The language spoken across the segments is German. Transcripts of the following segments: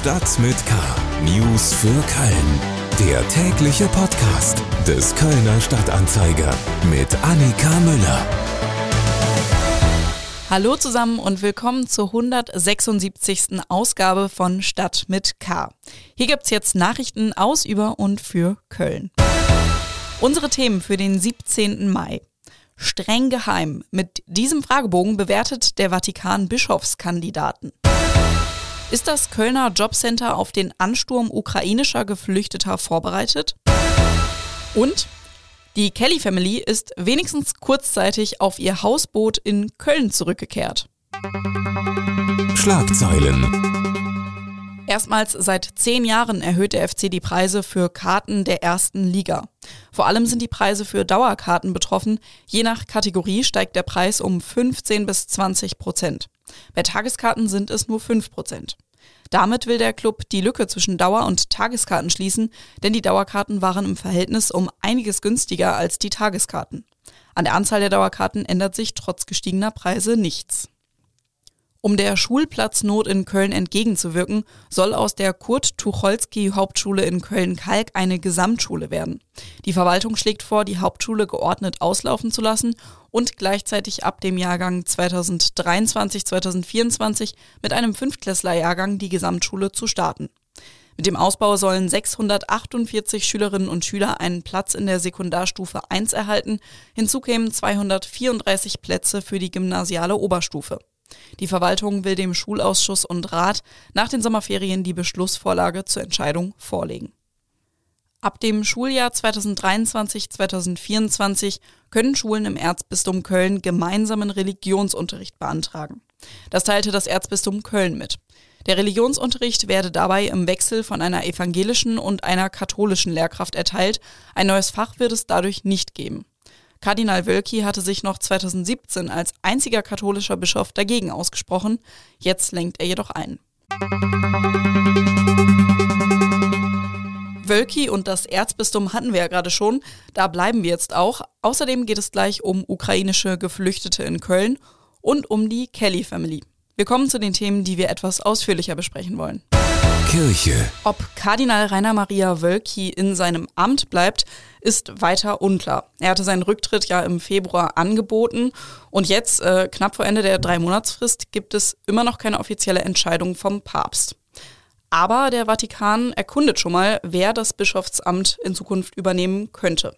Stadt mit K. News für Köln. Der tägliche Podcast des Kölner Stadtanzeiger mit Annika Müller. Hallo zusammen und willkommen zur 176. Ausgabe von Stadt mit K. Hier gibt's jetzt Nachrichten aus, über und für Köln. Unsere Themen für den 17. Mai. Streng geheim. Mit diesem Fragebogen bewertet der Vatikan Bischofskandidaten. Ist das Kölner Jobcenter auf den Ansturm ukrainischer Geflüchteter vorbereitet? Und die Kelly Family ist wenigstens kurzzeitig auf ihr Hausboot in Köln zurückgekehrt. Schlagzeilen. Erstmals seit zehn Jahren erhöht der FC die Preise für Karten der ersten Liga. Vor allem sind die Preise für Dauerkarten betroffen. Je nach Kategorie steigt der Preis um 15 bis 20 Prozent. Bei Tageskarten sind es nur 5 Prozent. Damit will der Club die Lücke zwischen Dauer- und Tageskarten schließen, denn die Dauerkarten waren im Verhältnis um einiges günstiger als die Tageskarten. An der Anzahl der Dauerkarten ändert sich trotz gestiegener Preise nichts. Um der Schulplatznot in Köln entgegenzuwirken, soll aus der Kurt-Tucholsky-Hauptschule in Köln-Kalk eine Gesamtschule werden. Die Verwaltung schlägt vor, die Hauptschule geordnet auslaufen zu lassen und gleichzeitig ab dem Jahrgang 2023-2024 mit einem Fünftklässlerjahrgang die Gesamtschule zu starten. Mit dem Ausbau sollen 648 Schülerinnen und Schüler einen Platz in der Sekundarstufe 1 erhalten. Hinzu kämen 234 Plätze für die gymnasiale Oberstufe. Die Verwaltung will dem Schulausschuss und Rat nach den Sommerferien die Beschlussvorlage zur Entscheidung vorlegen. Ab dem Schuljahr 2023-2024 können Schulen im Erzbistum Köln gemeinsamen Religionsunterricht beantragen. Das teilte das Erzbistum Köln mit. Der Religionsunterricht werde dabei im Wechsel von einer evangelischen und einer katholischen Lehrkraft erteilt. Ein neues Fach wird es dadurch nicht geben. Kardinal Wölki hatte sich noch 2017 als einziger katholischer Bischof dagegen ausgesprochen. Jetzt lenkt er jedoch ein. Wölki und das Erzbistum hatten wir ja gerade schon. Da bleiben wir jetzt auch. Außerdem geht es gleich um ukrainische Geflüchtete in Köln und um die Kelly Family. Wir kommen zu den Themen, die wir etwas ausführlicher besprechen wollen. Kirche. Ob Kardinal Rainer Maria Wölki in seinem Amt bleibt, ist weiter unklar. Er hatte seinen Rücktritt ja im Februar angeboten und jetzt, äh, knapp vor Ende der Drei-Monatsfrist, gibt es immer noch keine offizielle Entscheidung vom Papst. Aber der Vatikan erkundet schon mal, wer das Bischofsamt in Zukunft übernehmen könnte.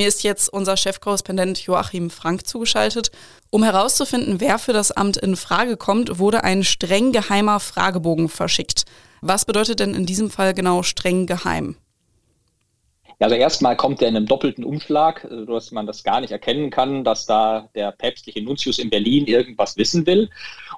Mir ist jetzt unser Chefkorrespondent Joachim Frank zugeschaltet. Um herauszufinden, wer für das Amt in Frage kommt, wurde ein streng geheimer Fragebogen verschickt. Was bedeutet denn in diesem Fall genau streng geheim? Also erstmal kommt er in einem doppelten Umschlag, äh, dass man das gar nicht erkennen kann, dass da der päpstliche Nuntius in Berlin irgendwas wissen will.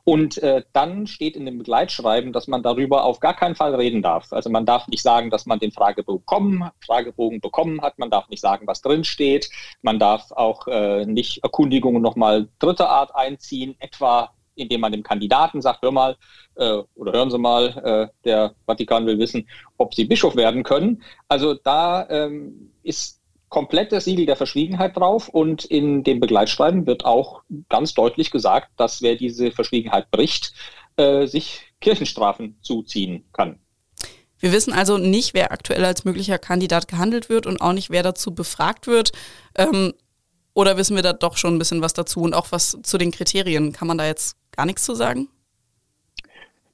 Und äh, dann steht in dem Begleitschreiben, dass man darüber auf gar keinen Fall reden darf. Also man darf nicht sagen, dass man den Fragebogen bekommen, Fragebogen bekommen hat. Man darf nicht sagen, was drin steht. Man darf auch äh, nicht Erkundigungen nochmal dritter Art einziehen, etwa indem man dem Kandidaten sagt, hör mal, äh, oder hören Sie mal, äh, der Vatikan will wissen, ob Sie Bischof werden können. Also da ähm, ist komplett das Siegel der Verschwiegenheit drauf und in dem Begleitschreiben wird auch ganz deutlich gesagt, dass wer diese Verschwiegenheit bricht, äh, sich Kirchenstrafen zuziehen kann. Wir wissen also nicht, wer aktuell als möglicher Kandidat gehandelt wird und auch nicht, wer dazu befragt wird. Ähm, oder wissen wir da doch schon ein bisschen was dazu und auch was zu den Kriterien? Kann man da jetzt gar nichts zu sagen?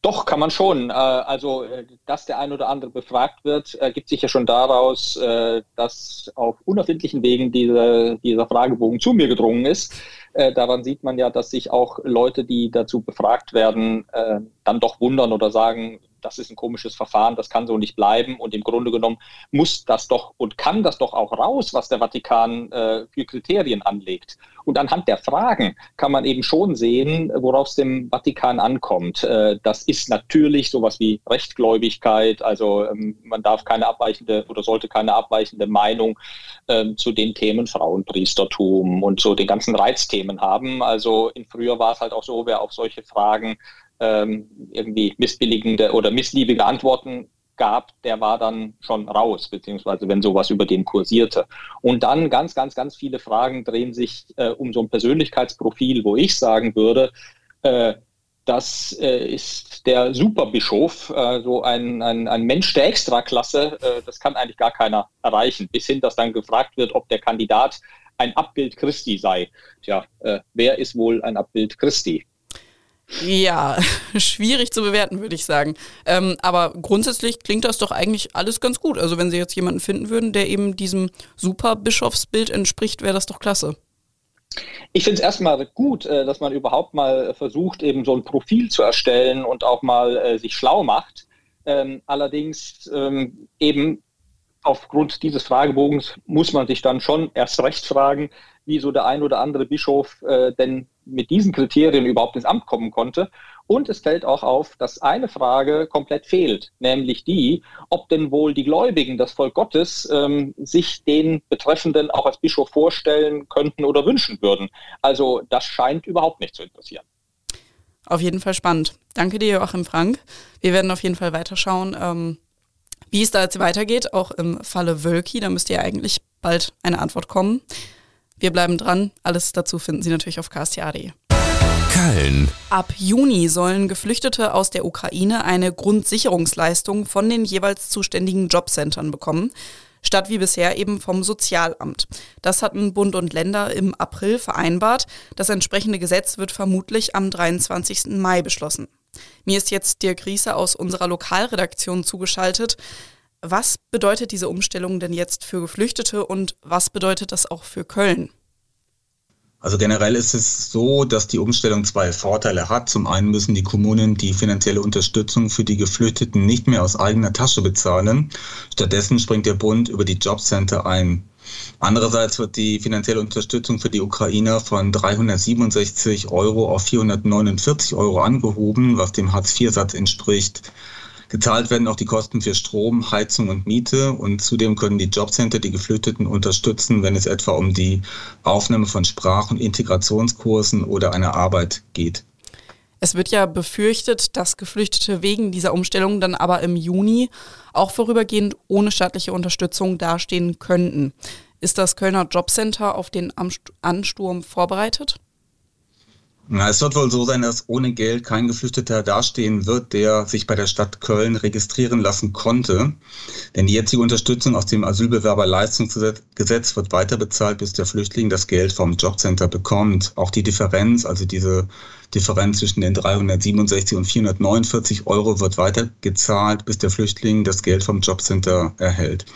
Doch, kann man schon. Äh, also, äh, dass der ein oder andere befragt wird, ergibt sich ja schon daraus, äh, dass auf unerfindlichen Wegen dieser, dieser Fragebogen zu mir gedrungen ist. Daran sieht man ja, dass sich auch Leute, die dazu befragt werden, dann doch wundern oder sagen, das ist ein komisches Verfahren, das kann so nicht bleiben. Und im Grunde genommen muss das doch und kann das doch auch raus, was der Vatikan äh, für Kriterien anlegt. Und anhand der Fragen kann man eben schon sehen, worauf es dem Vatikan ankommt. Äh, das ist natürlich sowas wie Rechtgläubigkeit. Also ähm, man darf keine abweichende oder sollte keine abweichende Meinung äh, zu den Themen Frauenpriestertum und so den ganzen Reizthemen haben. Also in früher war es halt auch so, wer auf solche Fragen ähm, irgendwie missbilligende oder missliebige Antworten gab, der war dann schon raus, beziehungsweise wenn sowas über den kursierte. Und dann ganz, ganz, ganz viele Fragen drehen sich äh, um so ein Persönlichkeitsprofil, wo ich sagen würde, äh, das äh, ist der Superbischof, äh, so ein, ein, ein Mensch der Extraklasse. Äh, das kann eigentlich gar keiner erreichen, bis hin, dass dann gefragt wird, ob der Kandidat ein Abbild Christi sei. Tja, äh, wer ist wohl ein Abbild Christi? Ja, schwierig zu bewerten, würde ich sagen. Ähm, aber grundsätzlich klingt das doch eigentlich alles ganz gut. Also wenn Sie jetzt jemanden finden würden, der eben diesem Superbischofsbild entspricht, wäre das doch klasse. Ich finde es erstmal gut, äh, dass man überhaupt mal versucht, eben so ein Profil zu erstellen und auch mal äh, sich schlau macht. Ähm, allerdings ähm, eben aufgrund dieses Fragebogens muss man sich dann schon erst recht fragen, wie so der ein oder andere Bischof äh, denn mit diesen Kriterien überhaupt ins Amt kommen konnte. Und es fällt auch auf, dass eine Frage komplett fehlt, nämlich die, ob denn wohl die Gläubigen, das Volk Gottes, ähm, sich den Betreffenden auch als Bischof vorstellen könnten oder wünschen würden. Also das scheint überhaupt nicht zu interessieren. Auf jeden Fall spannend. Danke dir, Joachim Frank. Wir werden auf jeden Fall weiterschauen, ähm, wie es da jetzt weitergeht, auch im Falle Wölki. Da müsste ja eigentlich bald eine Antwort kommen. Wir bleiben dran. Alles dazu finden Sie natürlich auf ksta.de. Köln. Ab Juni sollen Geflüchtete aus der Ukraine eine Grundsicherungsleistung von den jeweils zuständigen Jobcentern bekommen, statt wie bisher eben vom Sozialamt. Das hatten Bund und Länder im April vereinbart. Das entsprechende Gesetz wird vermutlich am 23. Mai beschlossen. Mir ist jetzt Dirk Riese aus unserer Lokalredaktion zugeschaltet. Was bedeutet diese Umstellung denn jetzt für Geflüchtete und was bedeutet das auch für Köln? Also generell ist es so, dass die Umstellung zwei Vorteile hat. Zum einen müssen die Kommunen die finanzielle Unterstützung für die Geflüchteten nicht mehr aus eigener Tasche bezahlen. Stattdessen springt der Bund über die Jobcenter ein. Andererseits wird die finanzielle Unterstützung für die Ukrainer von 367 Euro auf 449 Euro angehoben, was dem Hartz-IV-Satz entspricht. Gezahlt werden auch die Kosten für Strom, Heizung und Miete und zudem können die Jobcenter die Geflüchteten unterstützen, wenn es etwa um die Aufnahme von Sprach- und Integrationskursen oder einer Arbeit geht. Es wird ja befürchtet, dass Geflüchtete wegen dieser Umstellung dann aber im Juni auch vorübergehend ohne staatliche Unterstützung dastehen könnten. Ist das Kölner Jobcenter auf den Ansturm vorbereitet? Na, es wird wohl so sein, dass ohne Geld kein Geflüchteter dastehen wird, der sich bei der Stadt Köln registrieren lassen konnte. Denn die jetzige Unterstützung aus dem Asylbewerberleistungsgesetz wird weiter bezahlt, bis der Flüchtling das Geld vom Jobcenter bekommt. Auch die Differenz, also diese Differenz zwischen den 367 und 449 Euro wird weiter gezahlt, bis der Flüchtling das Geld vom Jobcenter erhält.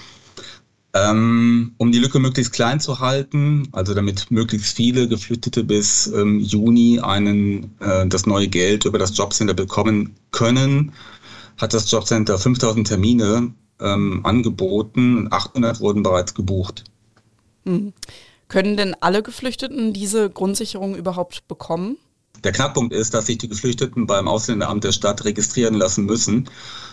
Ähm, um die Lücke möglichst klein zu halten, also damit möglichst viele Geflüchtete bis ähm, Juni einen, äh, das neue Geld über das Jobcenter bekommen können, hat das Jobcenter 5000 Termine ähm, angeboten und 800 wurden bereits gebucht. Hm. Können denn alle Geflüchteten diese Grundsicherung überhaupt bekommen? Der Knackpunkt ist, dass sich die Geflüchteten beim Ausländeramt der Stadt registrieren lassen müssen.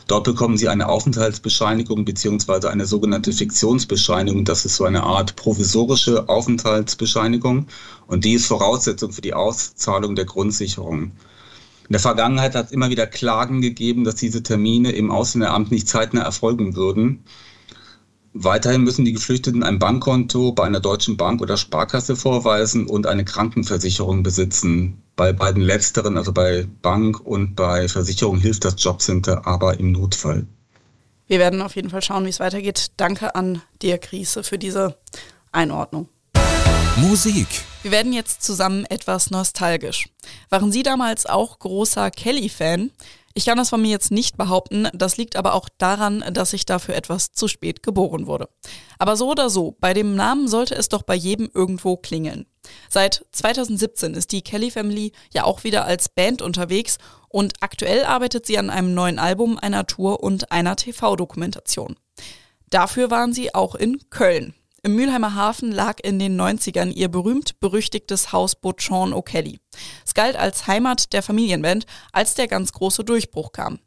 Dort bekommen sie eine Aufenthaltsbescheinigung beziehungsweise eine sogenannte Fiktionsbescheinigung. Das ist so eine Art provisorische Aufenthaltsbescheinigung und die ist Voraussetzung für die Auszahlung der Grundsicherung. In der Vergangenheit hat es immer wieder Klagen gegeben, dass diese Termine im Ausländeramt nicht zeitnah erfolgen würden. Weiterhin müssen die Geflüchteten ein Bankkonto bei einer deutschen Bank oder Sparkasse vorweisen und eine Krankenversicherung besitzen. Bei beiden letzteren, also bei Bank und bei Versicherung, hilft das Jobcenter aber im Notfall. Wir werden auf jeden Fall schauen, wie es weitergeht. Danke an Dirk Riese für diese Einordnung. Musik. Wir werden jetzt zusammen etwas nostalgisch. Waren Sie damals auch großer Kelly-Fan? Ich kann das von mir jetzt nicht behaupten, das liegt aber auch daran, dass ich dafür etwas zu spät geboren wurde. Aber so oder so, bei dem Namen sollte es doch bei jedem irgendwo klingeln. Seit 2017 ist die Kelly Family ja auch wieder als Band unterwegs und aktuell arbeitet sie an einem neuen Album, einer Tour und einer TV-Dokumentation. Dafür waren sie auch in Köln. Im Mülheimer Hafen lag in den 90ern ihr berühmt-berüchtigtes Hausboot Sean O'Kelly. Es galt als Heimat der Familienband, als der ganz große Durchbruch kam.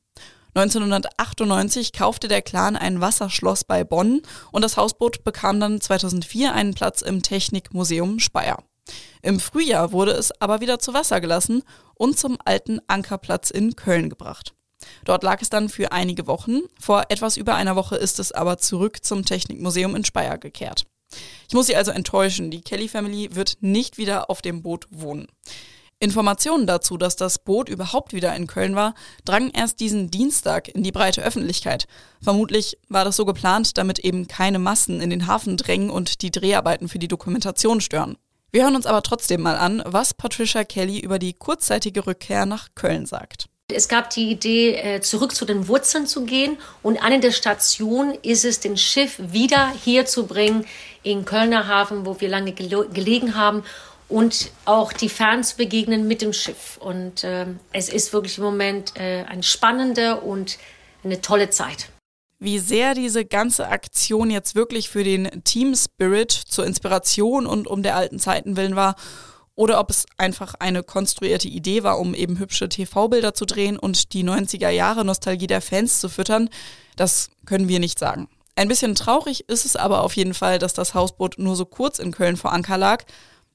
1998 kaufte der Clan ein Wasserschloss bei Bonn und das Hausboot bekam dann 2004 einen Platz im Technikmuseum Speyer. Im Frühjahr wurde es aber wieder zu Wasser gelassen und zum alten Ankerplatz in Köln gebracht. Dort lag es dann für einige Wochen. Vor etwas über einer Woche ist es aber zurück zum Technikmuseum in Speyer gekehrt. Ich muss Sie also enttäuschen, die Kelly Family wird nicht wieder auf dem Boot wohnen. Informationen dazu, dass das Boot überhaupt wieder in Köln war, drangen erst diesen Dienstag in die breite Öffentlichkeit. Vermutlich war das so geplant, damit eben keine Massen in den Hafen drängen und die Dreharbeiten für die Dokumentation stören. Wir hören uns aber trotzdem mal an, was Patricia Kelly über die kurzzeitige Rückkehr nach Köln sagt. Es gab die Idee, äh, zurück zu den Wurzeln zu gehen. Und eine der Stationen ist es, den Schiff wieder hier zu bringen, in Kölner Hafen, wo wir lange gelegen haben und auch die Fans begegnen mit dem Schiff. Und äh, es ist wirklich im Moment äh, eine spannende und eine tolle Zeit. Wie sehr diese ganze Aktion jetzt wirklich für den Team Spirit zur Inspiration und um der alten Zeiten willen war oder ob es einfach eine konstruierte Idee war, um eben hübsche TV-Bilder zu drehen und die 90er Jahre Nostalgie der Fans zu füttern, das können wir nicht sagen. Ein bisschen traurig ist es aber auf jeden Fall, dass das Hausboot nur so kurz in Köln vor Anker lag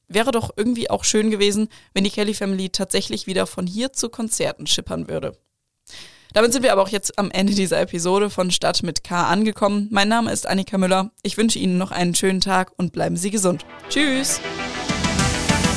Wäre doch irgendwie auch schön gewesen, wenn die Kelly Family tatsächlich wieder von hier zu Konzerten schippern würde. Damit sind wir aber auch jetzt am Ende dieser Episode von Stadt mit K angekommen. Mein Name ist Annika Müller. Ich wünsche Ihnen noch einen schönen Tag und bleiben Sie gesund. Tschüss.